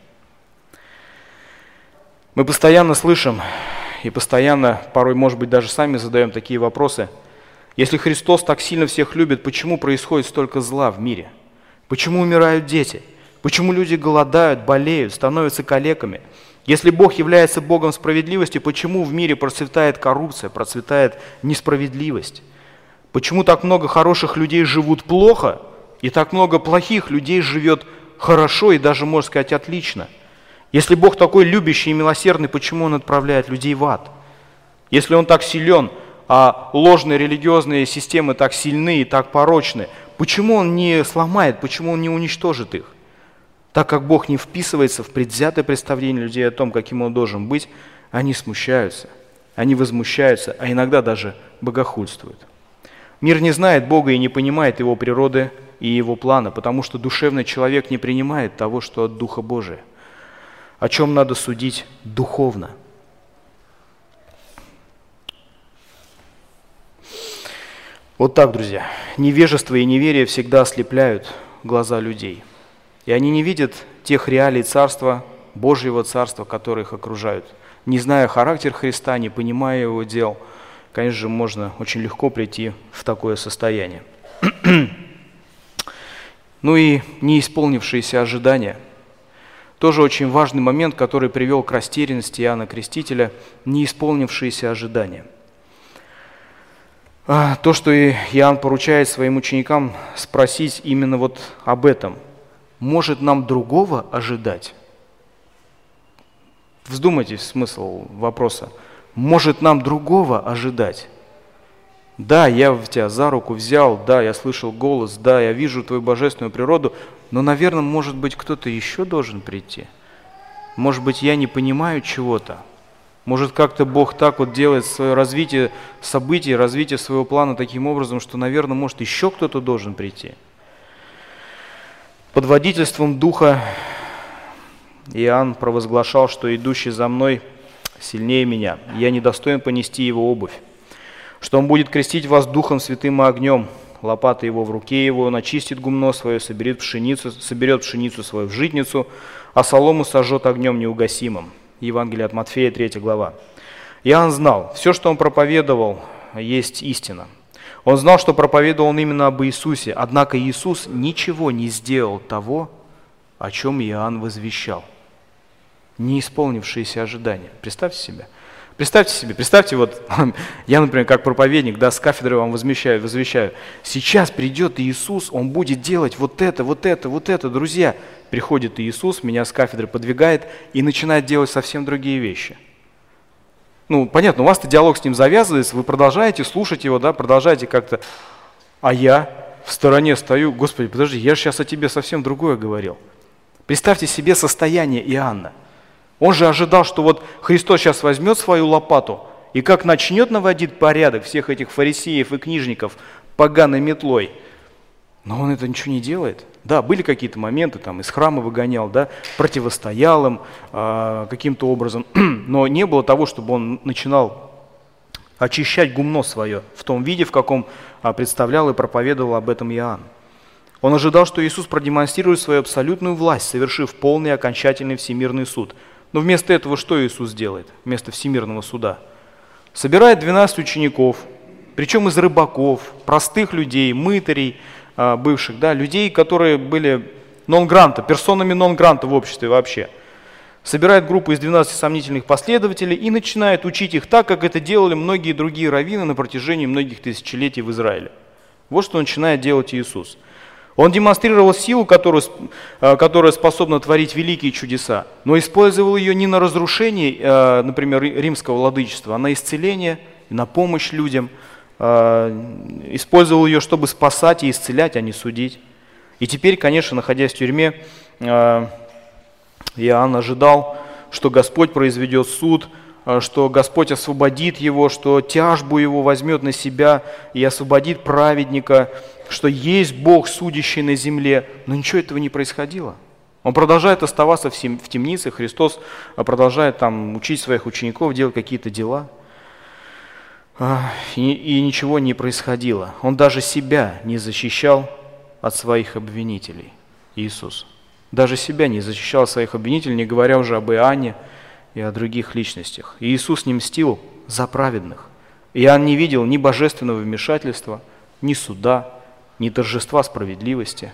Мы постоянно слышим и постоянно, порой, может быть, даже сами задаем такие вопросы. Если Христос так сильно всех любит, почему происходит столько зла в мире? Почему умирают дети? Почему люди голодают, болеют, становятся калеками? Если Бог является Богом справедливости, почему в мире процветает коррупция, процветает несправедливость? Почему так много хороших людей живут плохо, и так много плохих людей живет хорошо и даже, можно сказать, отлично? Если Бог такой любящий и милосердный, почему Он отправляет людей в ад? Если Он так силен, а ложные религиозные системы так сильны и так порочны, почему Он не сломает, почему Он не уничтожит их? Так как Бог не вписывается в предвзятое представление людей о том, каким Он должен быть, они смущаются, они возмущаются, а иногда даже богохульствуют. Мир не знает Бога и не понимает Его природы и Его плана, потому что душевный человек не принимает того, что от Духа Божия. О чем надо судить духовно – Вот так, друзья. Невежество и неверие всегда ослепляют глаза людей. И они не видят тех реалий Царства, Божьего Царства, которые их окружают. Не зная характер Христа, не понимая Его дел, конечно же, можно очень легко прийти в такое состояние. ну и неисполнившиеся ожидания. Тоже очень важный момент, который привел к растерянности Иоанна Крестителя, неисполнившиеся ожидания – а, то, что Иоанн поручает своим ученикам спросить именно вот об этом. Может нам другого ожидать? Вздумайтесь смысл вопроса. Может нам другого ожидать? Да, я тебя за руку взял, да, я слышал голос, да, я вижу твою божественную природу, но, наверное, может быть, кто-то еще должен прийти. Может быть, я не понимаю чего-то, может, как-то Бог так вот делает свое развитие событий, развитие своего плана таким образом, что, наверное, может, еще кто-то должен прийти. Под водительством Духа Иоанн провозглашал, что идущий за мной сильнее меня, я недостоин понести его обувь, что он будет крестить вас Духом Святым и огнем, лопата его в руке его, он очистит гумно свое, соберет пшеницу, соберет пшеницу свою в житницу, а солому сожжет огнем неугасимым. Евангелие от Матфея, 3 глава. Иоанн знал, все, что он проповедовал, есть истина. Он знал, что проповедовал он именно об Иисусе, однако Иисус ничего не сделал того, о чем Иоанн возвещал. Не исполнившиеся ожидания. Представьте себе – Представьте себе, представьте, вот я, например, как проповедник, да, с кафедры вам возвещаю, возвещаю, сейчас придет Иисус, Он будет делать вот это, вот это, вот это, друзья. Приходит Иисус, меня с кафедры подвигает и начинает делать совсем другие вещи. Ну, понятно, у вас-то диалог с Ним завязывается, вы продолжаете слушать Его, да, продолжаете как-то, а я в стороне стою, Господи, подожди, я же сейчас о тебе совсем другое говорил. Представьте себе состояние Иоанна – он же ожидал, что вот Христос сейчас возьмет свою лопату и как начнет наводить порядок всех этих фарисеев и книжников поганой метлой. Но он это ничего не делает. Да, были какие-то моменты, там из храма выгонял, да, противостоял им э, каким-то образом, но не было того, чтобы он начинал очищать гумно свое в том виде, в каком а, представлял и проповедовал об этом Иоанн. Он ожидал, что Иисус продемонстрирует свою абсолютную власть, совершив полный окончательный всемирный суд – но вместо этого что Иисус делает, вместо всемирного суда? Собирает 12 учеников, причем из рыбаков, простых людей, мытарей бывших, да, людей, которые были нон-гранта, персонами нон-гранта в обществе вообще. Собирает группу из 12 сомнительных последователей и начинает учить их так, как это делали многие другие раввины на протяжении многих тысячелетий в Израиле. Вот что начинает делать Иисус – он демонстрировал силу, которую, э, которая способна творить великие чудеса, но использовал ее не на разрушение, э, например, римского владычества, а на исцеление, на помощь людям. Э, использовал ее, чтобы спасать и исцелять, а не судить. И теперь, конечно, находясь в тюрьме, Иоанн ожидал, что Господь произведет суд, что Господь освободит его, что тяжбу его возьмет на себя и освободит праведника, что есть Бог, судящий на земле, но ничего этого не происходило. Он продолжает оставаться в темнице, Христос а, продолжает там учить своих учеников, делать какие-то дела. И, и ничего не происходило. Он даже себя не защищал от своих обвинителей, Иисус. Даже себя не защищал от своих обвинителей, не говоря уже об Иоанне и о других личностях. И Иисус не мстил за праведных. Иоанн не видел ни божественного вмешательства, ни суда, ни торжества справедливости.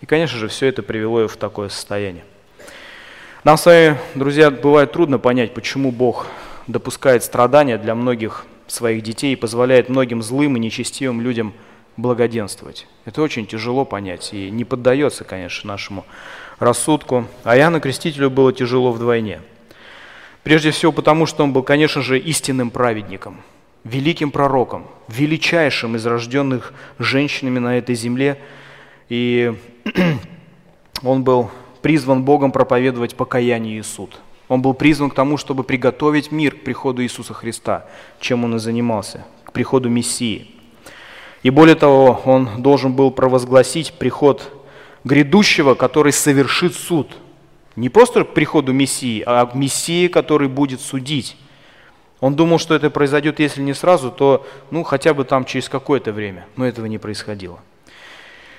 И, конечно же, все это привело его в такое состояние. Нам с вами, друзья, бывает трудно понять, почему Бог допускает страдания для многих своих детей и позволяет многим злым и нечестивым людям благоденствовать. Это очень тяжело понять и не поддается, конечно, нашему рассудку. А Иоанну Крестителю было тяжело вдвойне. Прежде всего потому, что он был, конечно же, истинным праведником – великим пророком, величайшим из рожденных женщинами на этой земле. И он был призван Богом проповедовать покаяние и суд. Он был призван к тому, чтобы приготовить мир к приходу Иисуса Христа, чем он и занимался, к приходу Мессии. И более того, он должен был провозгласить приход грядущего, который совершит суд. Не просто к приходу Мессии, а к Мессии, который будет судить Он думал, что это произойдет, если не сразу, то ну, хотя бы там через какое-то время. Но этого не происходило.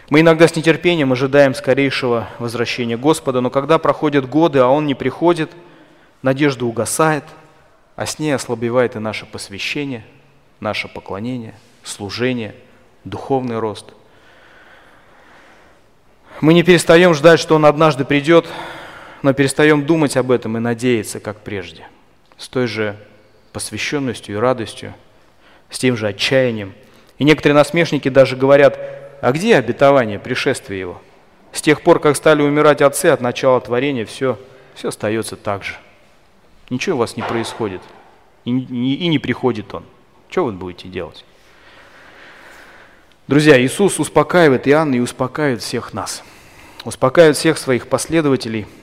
Мы иногда с нетерпением ожидаем скорейшего возвращения Господа, но когда проходят годы, а Он не приходит, надежда угасает, а с ней ослабевает и наше посвящение, наше поклонение, служение, духовный рост. Мы не перестаем ждать, что Он однажды придет, но перестаем думать об этом и надеяться, как прежде, с той же посвященностью и радостью, с тем же отчаянием. И некоторые насмешники даже говорят, а где обетование, пришествие его? С тех пор, как стали умирать отцы от начала творения, все, все остается так же. Ничего у вас не происходит. И, и, и не приходит он. Что вы будете делать? Друзья, Иисус успокаивает Иоанна и успокаивает всех нас. Успокаивает всех своих последователей –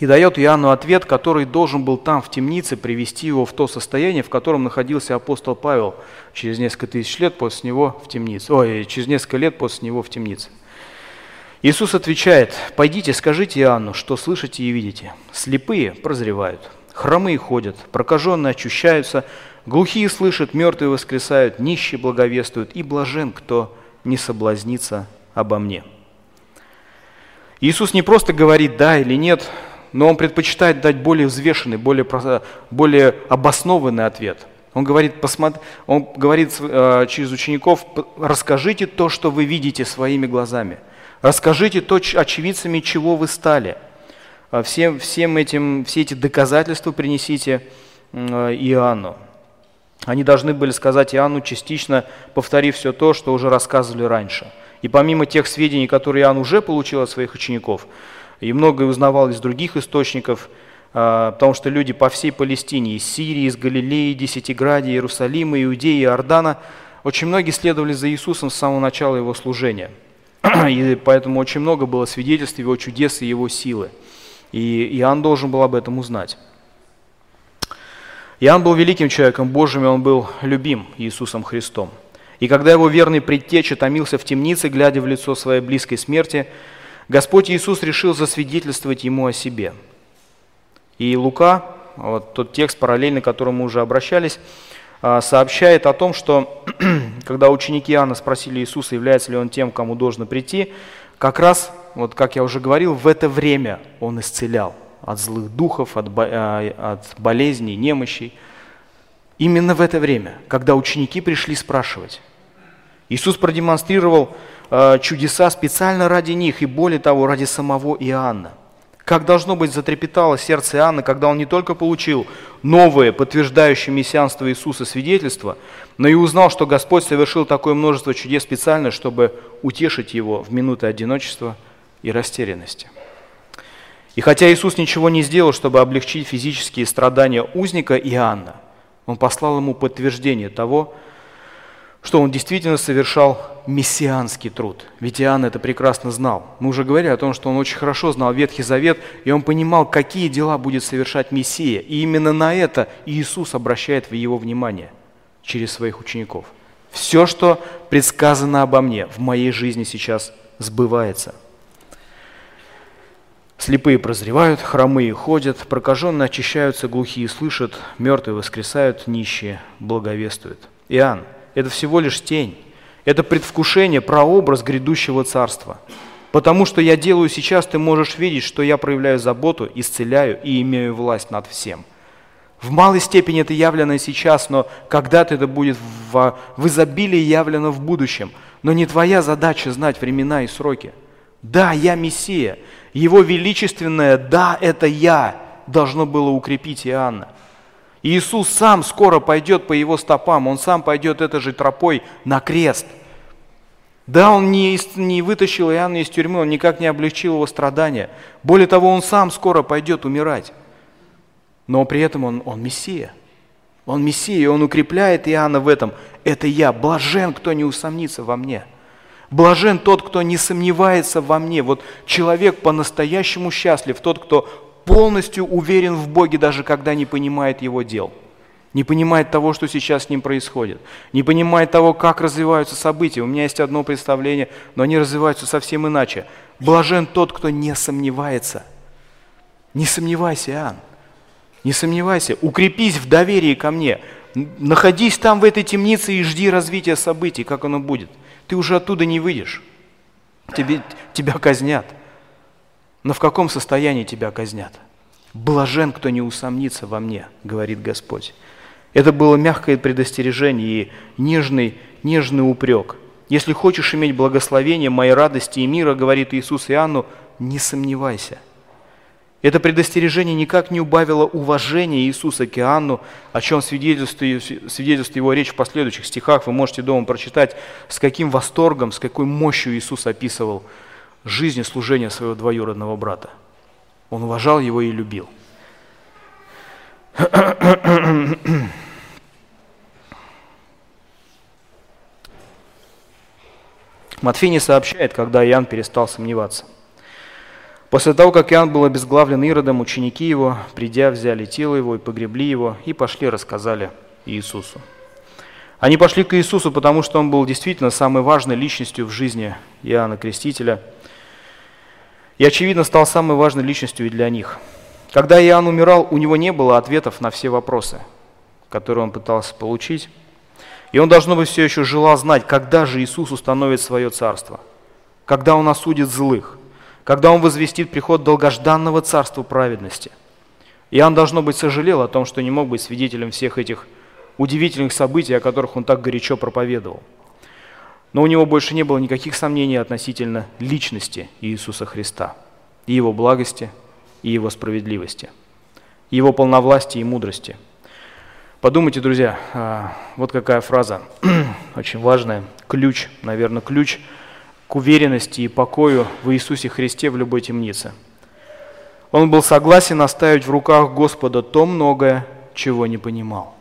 и дает Иоанну ответ, который должен был там, в темнице, привести его в то состояние, в котором находился апостол Павел через несколько тысяч лет после него в темнице. Ой, через несколько лет после него в темнице. Иисус отвечает, «Пойдите, скажите Иоанну, что слышите и видите. Слепые прозревают, хромые ходят, прокаженные очищаются, глухие слышат, мертвые воскресают, нищие благовествуют, и блажен, кто не соблазнится обо мне». Иисус не просто говорит «да» или «нет», но он предпочитает дать более взвешенный, более, более обоснованный ответ. Он говорит, посмотри, он говорит э, через учеников, расскажите то, что вы видите своими глазами. Расскажите то, очевидцами чего вы стали. А всем, всем этим, все эти доказательства принесите э, Иоанну. Они должны были сказать Иоанну, частично повторив все то, что уже рассказывали раньше. И помимо тех сведений, которые Иоанн уже получил от своих учеников, и многое узнавал из других источников, а, потому что люди по всей Палестине, из Сирии, из Галилеи, Десятиградия, Иерусалима, Иудеи, Иордана, очень многие следовали за Иисусом с самого начала Его служения. И поэтому очень много было свидетельств Его чудес и Его силы. И Иоанн должен был об этом узнать. Иоанн был великим человеком Божьим, и он был любим Иисусом Христом. И когда его верный предтеча томился в темнице, глядя в лицо своей близкой смерти, Господь Иисус решил засвидетельствовать ему о себе. И Лука, вот тот текст параллельно, к которому мы уже обращались, а, сообщает о том, что когда ученики Иоанна спросили Иисуса, является ли он тем, кому должно прийти, как раз, вот как я уже говорил, в это время он исцелял от злых духов, от, а, от болезней, немощей. Именно в это время, когда ученики пришли спрашивать. Иисус продемонстрировал Э, чудеса специально ради них и более того, ради самого Иоанна. Как должно быть затрепетало сердце Иоанна, когда он не только получил новое, подтверждающее мессианство Иисуса свидетельство, но и узнал, что Господь совершил такое множество чудес специально, чтобы утешить его в минуты одиночества и растерянности. И хотя Иисус ничего не сделал, чтобы облегчить физические страдания узника Иоанна, Он послал ему подтверждение того, что он действительно совершал мессианский труд. Ведь Иоанн это прекрасно знал. Мы уже говорили о том, что он очень хорошо знал Ветхий Завет, и он понимал, какие дела будет совершать Мессия. И именно на это Иисус обращает в его внимание через своих учеников. Все, что предсказано обо мне в моей жизни сейчас сбывается. Слепые прозревают, хромые ходят, прокаженные очищаются, глухие слышат, мертвые воскресают, нищие благовествуют. Иоанн, это всего лишь тень. Это предвкушение, прообраз грядущего царства. Потому что я делаю сейчас, ты можешь видеть, что я проявляю заботу, исцеляю и имею власть над всем. В малой степени это явлено сейчас, но когда-то это будет в, в изобилии явлено в будущем. Но не твоя задача знать времена и сроки. Да, я Мессия. Его величественное «да, это я» должно было укрепить Иоанна. Иисус сам скоро пойдет по его стопам, он сам пойдет этой же тропой на крест. Да, он не, не вытащил Иоанна из тюрьмы, он никак не облегчил его страдания. Более того, он сам скоро пойдет умирать. Но при этом он, он Мессия. Он Мессия, и он укрепляет Иоанна в этом. Это я, блажен, кто не усомнится во мне. Блажен тот, кто не сомневается во мне. Вот человек по-настоящему счастлив, тот, кто полностью уверен в Боге, даже когда не понимает Его дел, не понимает того, что сейчас с ним происходит, не понимает того, как развиваются события. У меня есть одно представление, но они развиваются совсем иначе. Блажен тот, кто не сомневается. Не сомневайся, Иоанн. Не сомневайся, укрепись в доверии ко мне. Находись там в этой темнице и жди развития событий, как оно будет. Ты уже оттуда не выйдешь. Тебе, тебя казнят. Но в каком состоянии тебя казнят? Блажен, кто не усомнится во мне, говорит Господь. Это было мягкое предостережение и нежный, нежный упрек. Если хочешь иметь благословение моей радости и мира, говорит Иисус Иоанну, не сомневайся – это предостережение никак не убавило уважения Иисуса к Иоанну, о чем свидетельствует, свидетельствует его речь в последующих стихах. Вы можете дома прочитать, с каким восторгом, с какой мощью Иисус описывал жизнь и служение своего двоюродного брата. Он уважал его и любил. Матфей не сообщает, когда Иоанн перестал сомневаться. После того, как Иоанн был обезглавлен Иродом, ученики его, придя, взяли тело его и погребли его, и пошли рассказали Иисусу. Они пошли к Иисусу, потому что он был действительно самой важной личностью в жизни Иоанна Крестителя. И, очевидно, стал самой важной личностью и для них. Когда Иоанн умирал, у него не было ответов на все вопросы, которые он пытался получить. И он, должно быть, все еще желал знать, когда же Иисус установит свое царство, когда он осудит злых – когда он возвестит приход долгожданного царства праведности. Иоанн, должно быть, сожалел о том, что не мог быть свидетелем всех этих удивительных событий, о которых он так горячо проповедовал. Но у него больше не было никаких сомнений относительно личности Иисуса Христа, и его благости, и его справедливости, его полновластия и мудрости. Подумайте, друзья, а, вот какая фраза, очень важная, ключ, наверное, ключ – уверенности и покою в Иисусе Христе в любой темнице. Он был согласен оставить в руках Господа то многое, чего не понимал.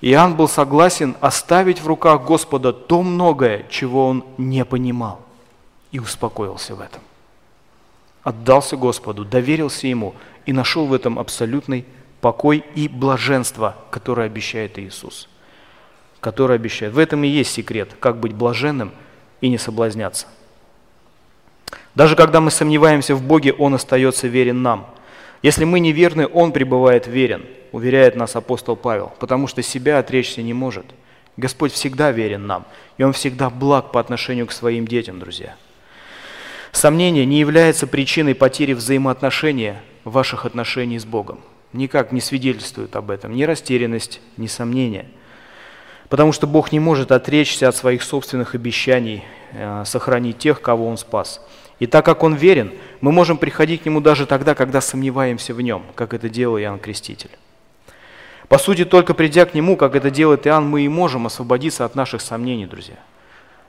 Иоанн был согласен оставить в руках Господа то многое, чего он не понимал, и успокоился в этом. Отдался Господу, доверился Ему и нашел в этом абсолютный покой и блаженство, которое обещает Иисус. Которое обещает. В этом и есть секрет, как быть блаженным – и не соблазняться. Даже когда мы сомневаемся в Боге, Он остается верен нам. Если мы неверны, Он пребывает верен, уверяет нас апостол Павел, потому что себя отречься не может. Господь всегда верен нам, и Он всегда благ по отношению к своим детям, друзья. Сомнение не является причиной потери взаимоотношения ваших отношений с Богом. Никак не свидетельствует об этом ни растерянность, ни сомнение – Потому что Бог не может отречься от своих собственных обещаний, э, сохранить тех, кого Он спас. И так как Он верен, мы можем приходить к Нему даже тогда, когда сомневаемся в Нем, как это делал Иоанн Креститель. По сути, только придя к Нему, как это делает Иоанн, мы и можем освободиться от наших сомнений, друзья.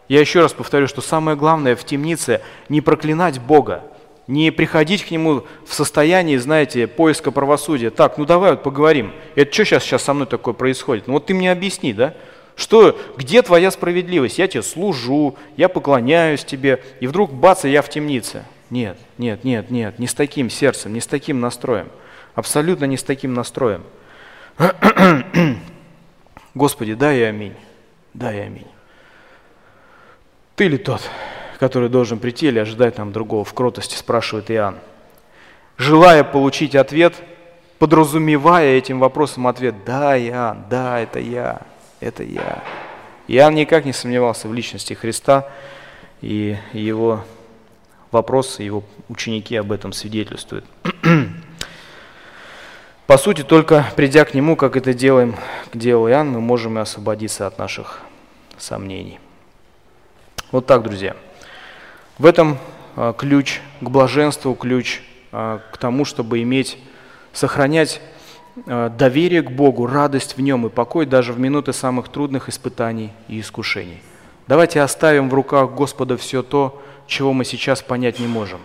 Я еще раз повторю, что самое главное в темнице не проклинать Бога, не приходить к Нему в состоянии, знаете, поиска правосудия. Так, ну давай вот поговорим. Это что сейчас, сейчас со мной такое происходит? Ну вот ты мне объясни, да? Что, где твоя справедливость? Я тебе служу, я поклоняюсь тебе, и вдруг бац, и я в темнице. Нет, нет, нет, нет, не с таким сердцем, не с таким настроем. Абсолютно не с таким настроем. Господи, дай аминь. Дай аминь. Ты ли тот, который должен прийти или ожидать нам другого? В кротости спрашивает Иоанн. Желая получить ответ, подразумевая этим вопросом ответ, да, Иоанн, да, это я это я. Иоанн никак не сомневался в личности Христа, и его вопросы, его ученики об этом свидетельствуют. По сути, только придя к Нему, как это делаем, делал Иоанн, мы можем и освободиться от наших сомнений. Вот так, друзья. В этом а, ключ к блаженству, ключ а, к тому, чтобы иметь, сохранять доверие к Богу, радость в Нем и покой даже в минуты самых трудных испытаний и искушений. Давайте оставим в руках Господа все то, чего мы сейчас понять не можем.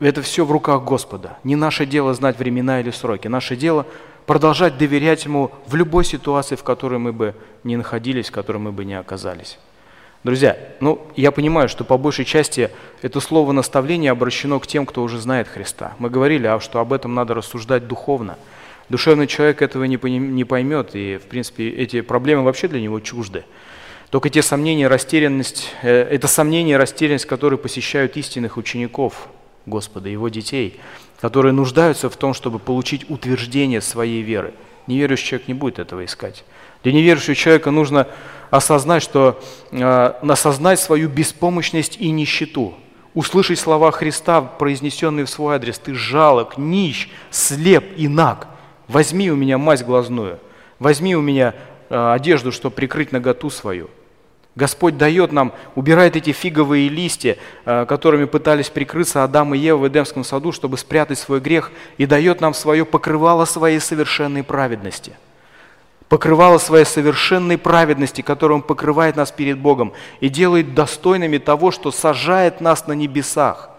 Это все в руках Господа. Не наше дело знать времена или сроки. Наше дело продолжать доверять Ему в любой ситуации, в которой мы бы не находились, в которой мы бы не оказались. Друзья, ну, я понимаю, что по большей части это слово наставление обращено к тем, кто уже знает Христа. Мы говорили, а что об этом надо рассуждать духовно – Душевный человек этого не поймет, и, в принципе, эти проблемы вообще для него чужды. Только те сомнения, растерянность, э, это сомнения, растерянность, которые посещают истинных учеников Господа, Его детей, которые нуждаются в том, чтобы получить утверждение своей веры. Неверующий человек не будет этого искать. Для неверующего человека нужно осознать, что, э, осознать свою беспомощность и нищету, услышать слова Христа, произнесенные в свой адрес. «Ты жалок, нищ, слеп и наг. Возьми у меня мазь глазную, возьми у меня э, одежду, чтобы прикрыть наготу свою». Господь дает нам, убирает эти фиговые листья, э, которыми пытались прикрыться Адам и Ева в Эдемском саду, чтобы спрятать свой грех, и дает нам свое покрывало своей совершенной праведности. Покрывало своей совершенной праведности, которым покрывает нас перед Богом и делает достойными того, что сажает нас на небесах.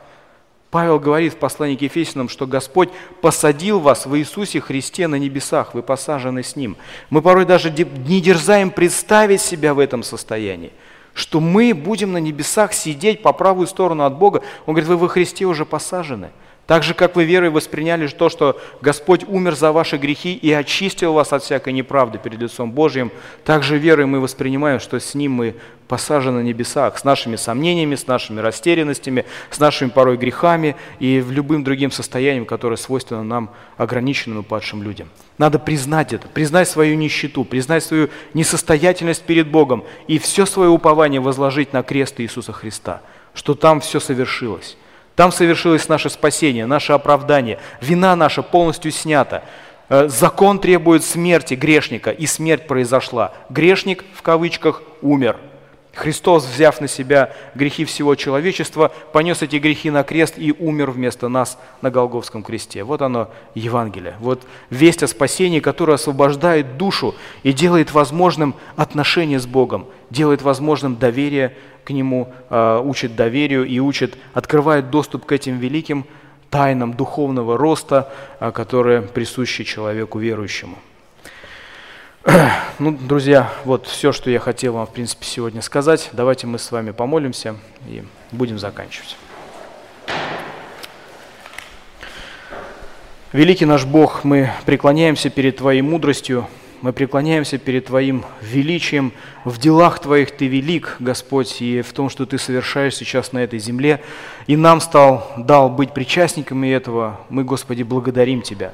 Павел говорит в послании к Ефесянам, что Господь посадил вас в Иисусе Христе на небесах, вы посажены с Ним. Мы порой даже не дерзаем представить себя в этом состоянии, что мы будем на небесах сидеть по правую сторону от Бога. Он говорит, вы во Христе уже посажены – так же, как вы верой восприняли то, что Господь умер за ваши грехи и очистил вас от всякой неправды перед лицом Божьим, так же верой мы воспринимаем, что с Ним мы посажены на небесах, с нашими сомнениями, с нашими растерянностями, с нашими порой грехами и в любым другим состоянием, которое свойственно нам, ограниченным и падшим людям. Надо признать это, признать свою нищету, признать свою несостоятельность перед Богом и все свое упование возложить на крест Иисуса Христа, что там все совершилось. Там совершилось наше спасение, наше оправдание. Вина наша полностью снята. Э, закон требует смерти грешника, и смерть произошла. Грешник, в кавычках, умер. Христос, взяв на себя грехи всего человечества, понес эти грехи на крест и умер вместо нас на Голговском кресте. Вот оно, Евангелие. Вот весть о спасении, которая освобождает душу и делает возможным отношение с Богом, делает возможным доверие к Нему, а, учит доверию и учит, открывает доступ к этим великим тайнам духовного роста, а, которые присущи человеку верующему. Ну, друзья, вот все, что я хотел вам, в принципе, сегодня сказать. Давайте мы с вами помолимся и будем заканчивать. Великий наш Бог, мы преклоняемся перед Твоей мудростью, мы преклоняемся перед Твоим величием. В делах Твоих Ты велик, Господь, и в том, что Ты совершаешь сейчас на этой земле. И нам стал, дал быть причастниками этого. Мы, Господи, благодарим Тебя.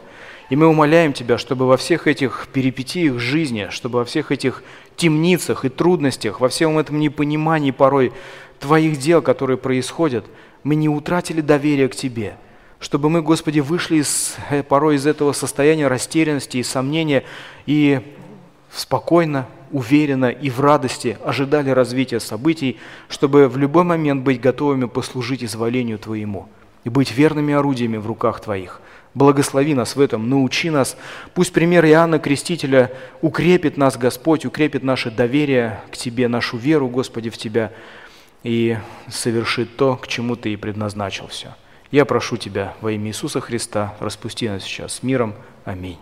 И мы умоляем Тебя, чтобы во всех этих перипетиях жизни, чтобы во всех этих темницах и трудностях, во всем этом непонимании порой Твоих дел, которые происходят, мы не утратили доверие к Тебе – чтобы мы, Господи, вышли из, э, порой из этого состояния растерянности и сомнения и спокойно, уверенно и в радости ожидали развития событий, чтобы в любой момент быть готовыми послужить изволению Твоему и быть верными орудиями в руках Твоих. Благослови нас в этом, научи нас. Пусть пример Иоанна Крестителя укрепит нас, Господь, укрепит наше доверие к Тебе, нашу веру, Господи, в Тебя и совершит то, к чему Ты и предназначил все. Я прошу Тебя во имя Иисуса Христа, распусти нас сейчас миром. Аминь.